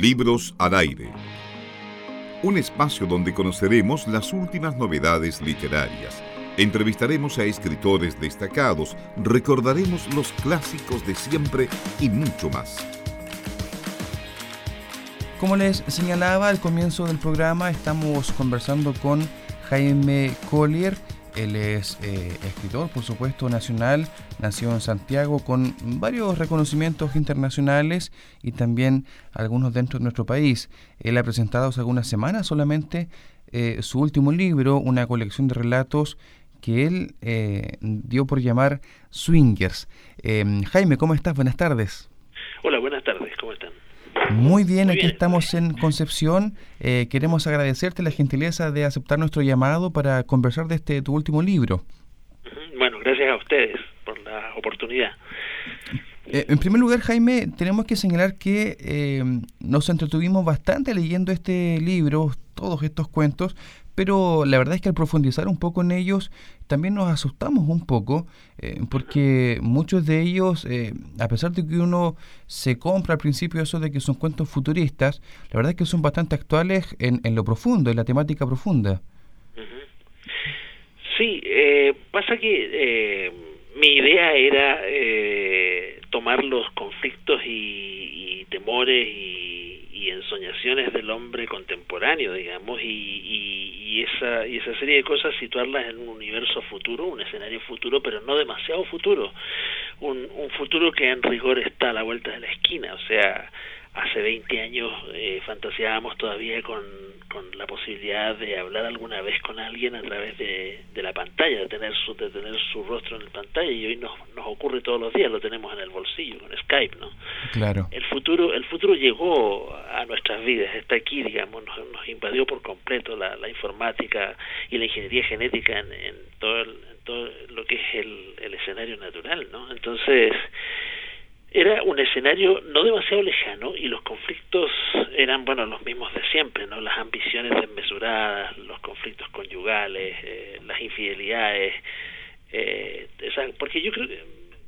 Libros al aire. Un espacio donde conoceremos las últimas novedades literarias. Entrevistaremos a escritores destacados, recordaremos los clásicos de siempre y mucho más. Como les señalaba al comienzo del programa, estamos conversando con Jaime Collier. Él es eh, escritor, por supuesto, nacional, nació en Santiago con varios reconocimientos internacionales y también algunos dentro de nuestro país. Él ha presentado hace algunas semanas solamente eh, su último libro, una colección de relatos que él eh, dio por llamar Swingers. Jaime, ¿cómo estás? Buenas tardes. Hola, buenas tardes, ¿cómo están? Muy bien, aquí estamos en Concepción. Eh, queremos agradecerte la gentileza de aceptar nuestro llamado para conversar de este tu último libro. Bueno, gracias a ustedes por la oportunidad. Eh, en primer lugar, Jaime, tenemos que señalar que eh, nos entretuvimos bastante leyendo este libro, todos estos cuentos, pero la verdad es que al profundizar un poco en ellos también nos asustamos un poco eh, porque muchos de ellos, eh, a pesar de que uno se compra al principio eso de que son cuentos futuristas, la verdad es que son bastante actuales en, en lo profundo, en la temática profunda. Sí, eh, pasa que mi idea era tomar los conflictos y temores y y ensoñaciones del hombre contemporáneo, digamos, y, y, esa, y esa serie de cosas situarlas en un universo futuro, un escenario futuro, pero no demasiado futuro, un, un futuro que en rigor está a la vuelta de la esquina, o sea, hace 20 años eh, fantaseábamos todavía con, con la posibilidad de hablar alguna vez con alguien a través de, de la pantalla, de tener su de tener su rostro en la pantalla y hoy nos, nos ocurre todos los días, lo tenemos en el bolsillo con Skype, ¿no? Claro. El futuro el futuro llegó a nuestras vidas, está aquí, digamos, nos, nos invadió por completo la, la informática y la ingeniería genética en, en todo el, en todo lo que es el, el escenario natural, ¿no? Entonces era un escenario no demasiado lejano y los conflictos eran bueno los mismos de siempre no las ambiciones desmesuradas los conflictos conyugales eh, las infidelidades eh, esa, porque yo creo que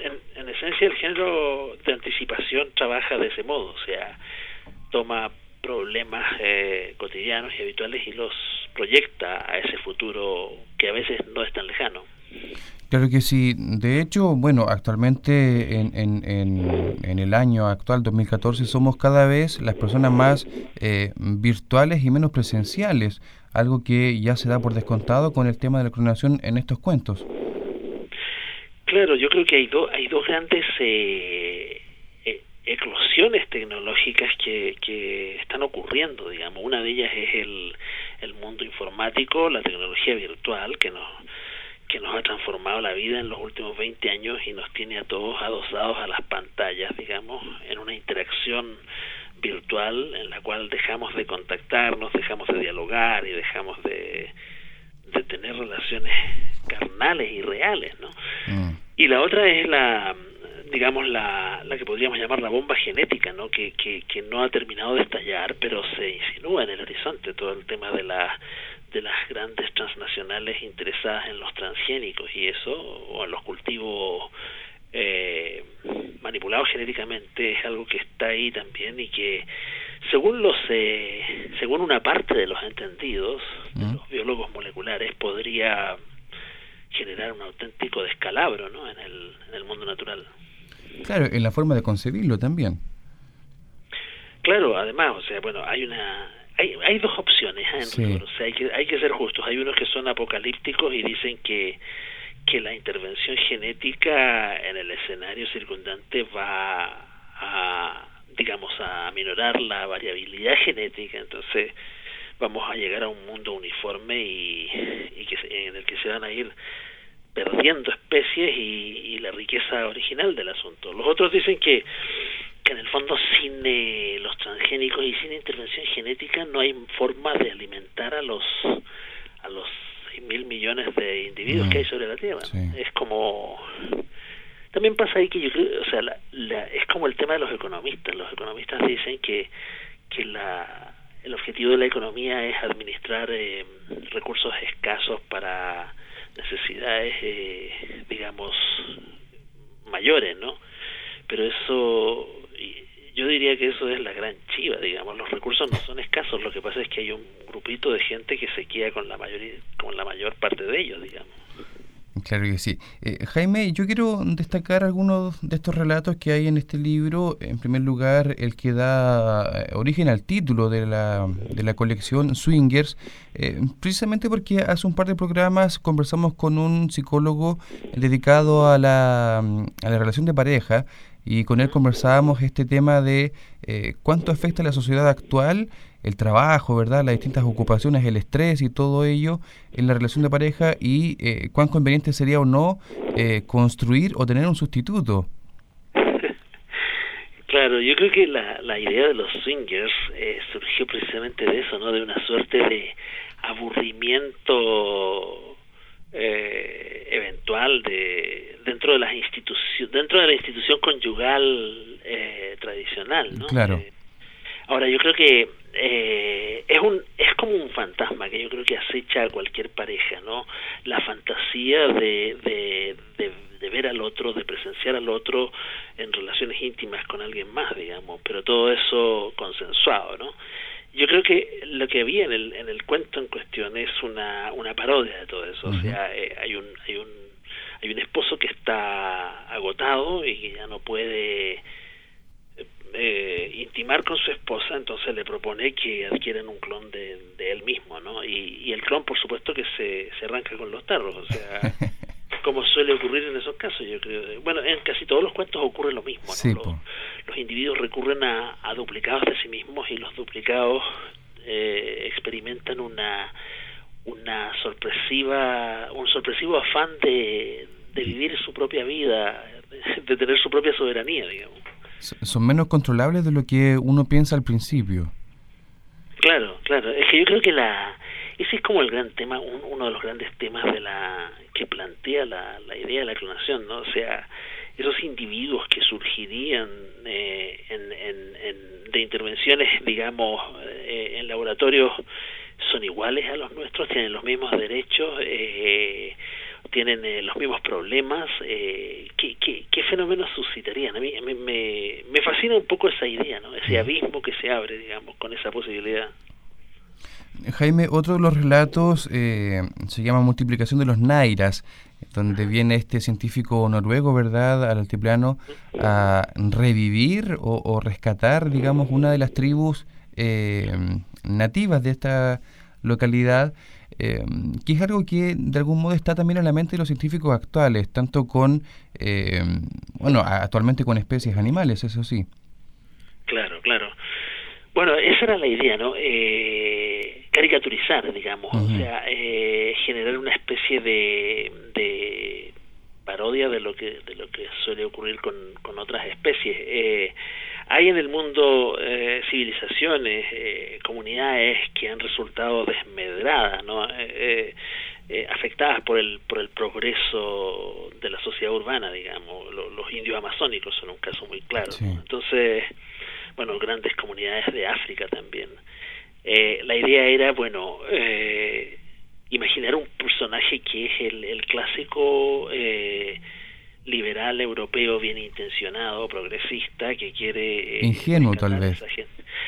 en, en esencia el género de anticipación trabaja de ese modo o sea toma problemas eh, cotidianos y habituales y los proyecta a ese futuro que a veces no es tan lejano Claro que sí. De hecho, bueno, actualmente en, en, en, el año actual 2014 somos cada vez las personas más eh, virtuales y menos presenciales, algo que ya se da por descontado con el tema de la clonación en estos cuentos. Claro, yo creo que hay, do, hay dos grandes eh, eh, eclosiones tecnológicas que, que están ocurriendo, digamos. Una de ellas es el, el mundo informático, la tecnología virtual, que nos que nos ha transformado la vida en los últimos 20 años y nos tiene a todos adosados a las pantallas, digamos, en una interacción virtual en la cual dejamos de contactarnos, dejamos de dialogar y dejamos de, de tener relaciones carnales y reales, ¿no? Mm. Y la otra es la digamos la, la que podríamos llamar la bomba genética, ¿no? Que, que, que no ha terminado de estallar, pero se insinúa en el horizonte todo el tema de la de las grandes transnacionales interesadas en los transgénicos y eso, o en los cultivos eh, manipulados genéticamente, es algo que está ahí también y que, según los eh, según una parte de los entendidos, de los biólogos moleculares, podría generar un auténtico descalabro ¿no? en, el, en el mundo natural. Claro, en la forma de concebirlo también. Claro, además, o sea, bueno, hay una hay, hay dos opciones ¿eh? sí. o sea, hay que hay que ser justos hay unos que son apocalípticos y dicen que que la intervención genética en el escenario circundante va a digamos a minorar la variabilidad genética entonces vamos a llegar a un mundo uniforme y, y que en el que se van a ir perdiendo especies y, y la riqueza original del asunto los otros dicen que que en el fondo sin eh, los transgénicos y sin intervención genética no hay forma de alimentar a los a los mil millones de individuos que hay sobre la Tierra. Sí. Es como también pasa ahí que yo creo, o sea, la, la, es como el tema de los economistas. Los economistas dicen que que la el objetivo de la economía es administrar eh, recursos escasos para necesidades, eh, digamos, mayores, ¿no? Pero eso yo diría que eso es la gran chiva, digamos, los recursos no son escasos, lo que pasa es que hay un grupito de gente que se queda con la mayoría, con la mayor parte de ellos, digamos. Claro que sí. Eh, Jaime, yo quiero destacar algunos de estos relatos que hay en este libro. En primer lugar, el que da eh, origen al título de la, de la colección Swingers, eh, precisamente porque hace un par de programas conversamos con un psicólogo dedicado a la, a la relación de pareja y con él conversábamos este tema de cuánto afecta a la sociedad actual el trabajo, ¿verdad? Las distintas ocupaciones, el estrés y todo ello en la relación de pareja y eh, cuán conveniente sería o no eh, construir o tener un sustituto. Claro, yo creo que la, la idea de los swingers eh, surgió precisamente de eso, ¿no? De una suerte de aburrimiento eh, eventual de dentro de las instituciones, dentro de la institución conyugal eh, tradicional, ¿no? Claro. ahora yo creo que eh, es un es como un fantasma que yo creo que acecha a cualquier pareja no la fantasía de, de, de, ver al otro de presenciar al otro en relaciones íntimas con alguien más digamos pero todo eso consensuado no yo creo que lo que había en el en el cuento en cuestión es una una parodia de todo eso o sea eh, hay un hay un hay un esposo que está agotado y que ya no puede eh, intimar con su esposa, entonces le propone que adquieran un clon de, él mismo, ¿no? Y, el clon, por supuesto, que se, se arranca con los tarros, o sea, como suele ocurrir en esos casos, yo creo. Bueno, en casi todos los cuentos ocurre lo mismo, ¿no? los, individuos recurren a, duplicados de sí mismos y los duplicados eh, experimentan una una sorpresiva un sorpresivo afán de, de vivir su propia vida de tener su propia soberanía digamos son menos controlables de lo que uno piensa al principio. Claro, claro. Es que yo creo que la ese es como el gran tema, uno de los grandes temas de la que plantea la, la idea de la clonación, ¿no? O sea, esos individuos que surgirían eh, en, en, de intervenciones, digamos, eh, en laboratorios son iguales a los nuestros, tienen los mismos derechos, eh, tienen eh, los mismos problemas, eh, ¿qué, qué, qué fenómenos suscitarían? A mí me, me, me fascina un poco esa idea, ¿no? ese abismo que se abre, digamos, con esa posibilidad. Jaime, otro de los relatos eh, se llama Multiplicación de los Nairas, donde viene este científico noruego, ¿verdad?, al altiplano a revivir o, o rescatar, digamos, una de las tribus eh, nativas de esta localidad eh, que es algo que de algún modo está también en la mente de los científicos actuales, tanto con, eh, bueno, actualmente con especies animales, eso sí. Claro, claro. Bueno, esa era la idea, ¿no? Eh, caricaturizar, digamos, o sea, eh, generar una especie de, de parodia de lo que de lo que suele ocurrir con, con otras especies. Eh, hay en el mundo eh, civilizaciones, eh, comunidades que han resultado desmedradas, ¿no? Eh, afectadas por el por el progreso de la sociedad urbana, digamos. los indios amazónicos son un caso muy claro. Entonces, bueno, grandes comunidades de África también. La idea era, bueno, imaginar un personaje que es el, el clásico liberal europeo bien intencionado, progresista, que quiere... Eh, ingenuo tal vez.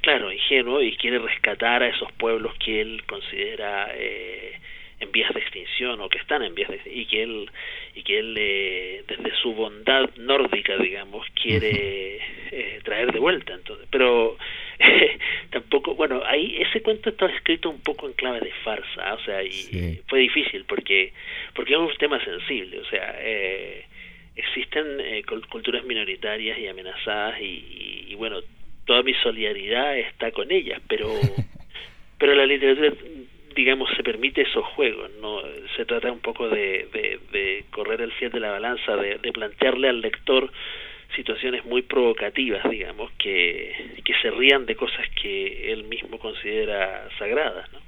Claro, ingenuo y quiere rescatar a esos pueblos que él considera eh, en vías de extinción o que están en vías de y que él y que él eh, desde su bondad nórdica digamos quiere eh, traer de vuelta. Entonces pero tampoco bueno ahí ese cuento estaba escrito un poco en clave de farsa o sea y fue difícil porque porque es un tema sensible o sea eh, existen eh, culturas minoritarias y amenazadas y, bueno, toda mi solidaridad está con ellas, pero pero la literatura digamos se permite esos juegos, no se trata un poco de, de, correr el fiel de la balanza, de, de plantearle al lector situaciones muy provocativas, digamos, que, que se rían de cosas que él mismo considera sagradas, ¿no?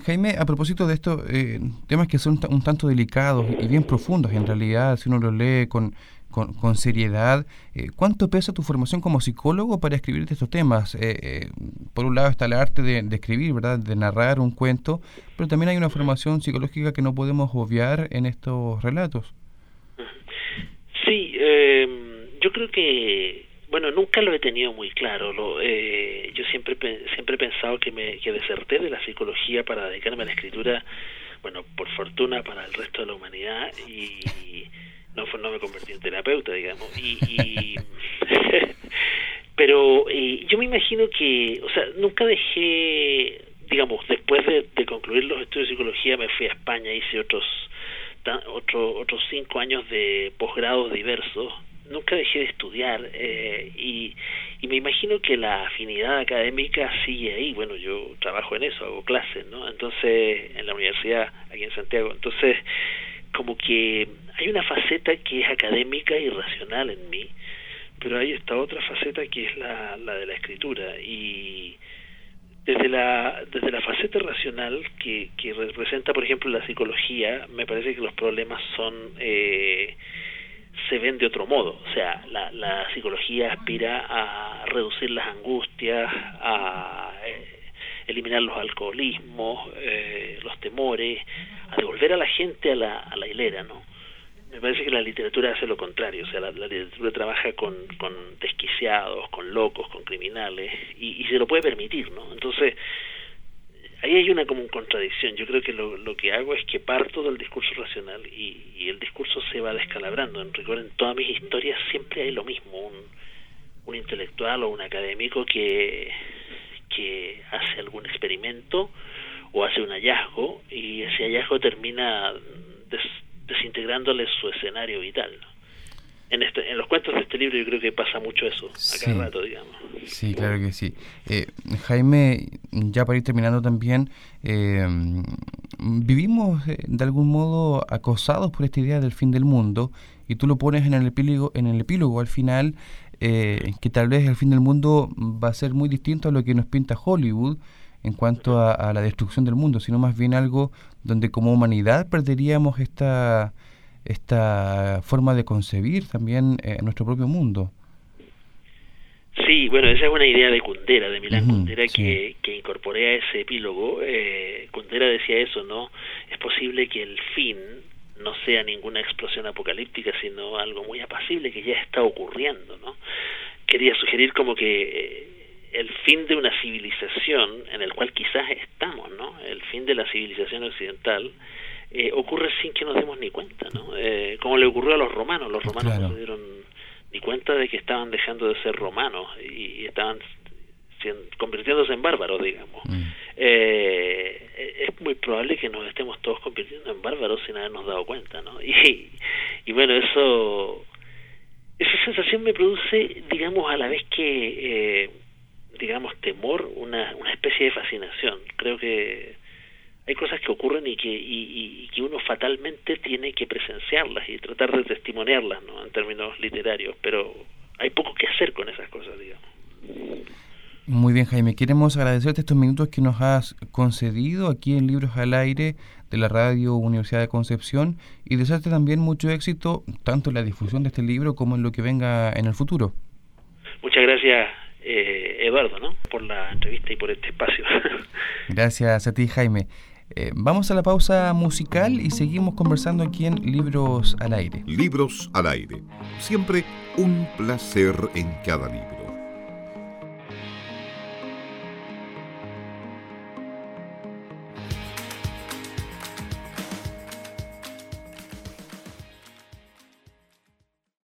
Jaime, a propósito de esto, eh, temas que son un tanto delicados y bien profundos, en realidad, si uno los lee con, con, seriedad, eh, ¿cuánto pesa tu formación como psicólogo para escribir estos temas? Eh, por un lado está el arte de, escribir, ¿verdad?, de narrar un cuento, pero también hay una formación psicológica que no podemos obviar en estos relatos. Sí, yo creo que bueno, nunca lo he tenido muy claro. Lo, eh, yo siempre siempre he pensado que me que deserté de la psicología para dedicarme a la escritura, bueno, por fortuna para el resto de la humanidad y no no me convertí en terapeuta, digamos. Y, pero eh, yo me imagino que, o sea, nunca dejé, digamos, después de, de concluir los estudios de psicología me fui a España, hice otros otro, otros cinco años de posgrados diversos nunca dejé de estudiar eh, y, me imagino que la afinidad académica sigue ahí. Bueno, yo trabajo en eso, hago clases, ¿no? Entonces, en la universidad aquí en Santiago. Entonces, como que hay una faceta que es académica y racional en mí, pero hay esta otra faceta que es la, la de la escritura y desde la desde la faceta racional que, que representa por ejemplo la psicología me parece que los problemas son eh, se ven de otro modo. O sea, la, la psicología aspira a reducir las angustias, a eh, eliminar los alcoholismos, eh, los temores, a devolver a la gente a la, hilera, ¿no? Me parece que la literatura hace lo contrario, o sea, la, literatura trabaja con, con desquiciados, con locos, con criminales, y se lo puede permitir, ¿no? Entonces, ahí hay una como contradicción. Yo creo que lo, que hago es que parto del discurso racional y, y el discurso se va descalabrando. En, recuerden, todas mis historias siempre hay lo mismo, un, un intelectual o un académico que hace algún experimento o hace un hallazgo y ese hallazgo termina desintegrándole su escenario vital. En, este, en los cuentos de este libro yo creo que pasa mucho eso, a cada rato, digamos. Sí, claro que sí. Eh, Jaime, ya para ir terminando también, eh, vivimos eh, de algún modo acosados por esta idea del fin del mundo y tú lo pones en el epílogo, en el epílogo al final, que tal vez el fin del mundo va a ser muy distinto a lo que nos pinta Hollywood en cuanto a, a la destrucción del mundo, sino más bien algo donde como humanidad perderíamos esta esta forma de concebir también eh, nuestro propio mundo. Sí, bueno, esa es una idea de Kundera, de Milán Kundera, que, que incorporé a ese epílogo. Eh, Kundera decía eso, ¿no? Es posible que el fin no sea ninguna explosión apocalíptica, sino algo muy apacible que ya está ocurriendo, ¿no? Quería sugerir como que eh, el fin de una civilización en el cual quizás estamos, ¿no? El fin de la civilización occidental eh, ocurre sin que nos demos ni cuenta, ¿no? Eh, como le ocurrió a los romanos, los romanos no se dieron ni cuenta de que estaban dejando de ser romanos y, estaban convirtiéndose en bárbaros, digamos. Mm. Eh, es muy probable que nos estemos todos convirtiendo en bárbaros sin habernos dado cuenta, ¿no? Y, y bueno, eso, esa sensación me produce, digamos, a la vez que, digamos, temor, una, una especie de fascinación. Creo que hay cosas que ocurren y que, y, que uno fatalmente tiene que presenciarlas y tratar de testimoniarlas ¿no? en términos literarios, pero hay poco que hacer con esas cosas, digamos. Muy bien, Jaime. Queremos agradecerte estos minutos que nos has concedido aquí en Libros al Aire de la Radio Universidad de Concepción y desearte también mucho éxito tanto en la difusión de este libro como en lo que venga en el futuro. Muchas gracias, eh, Eduardo, ¿no? por la entrevista y por este espacio. gracias a ti, Jaime. Eh, vamos a la pausa musical y seguimos conversando aquí en Libros al Aire. Libros al Aire. Siempre un placer en cada libro.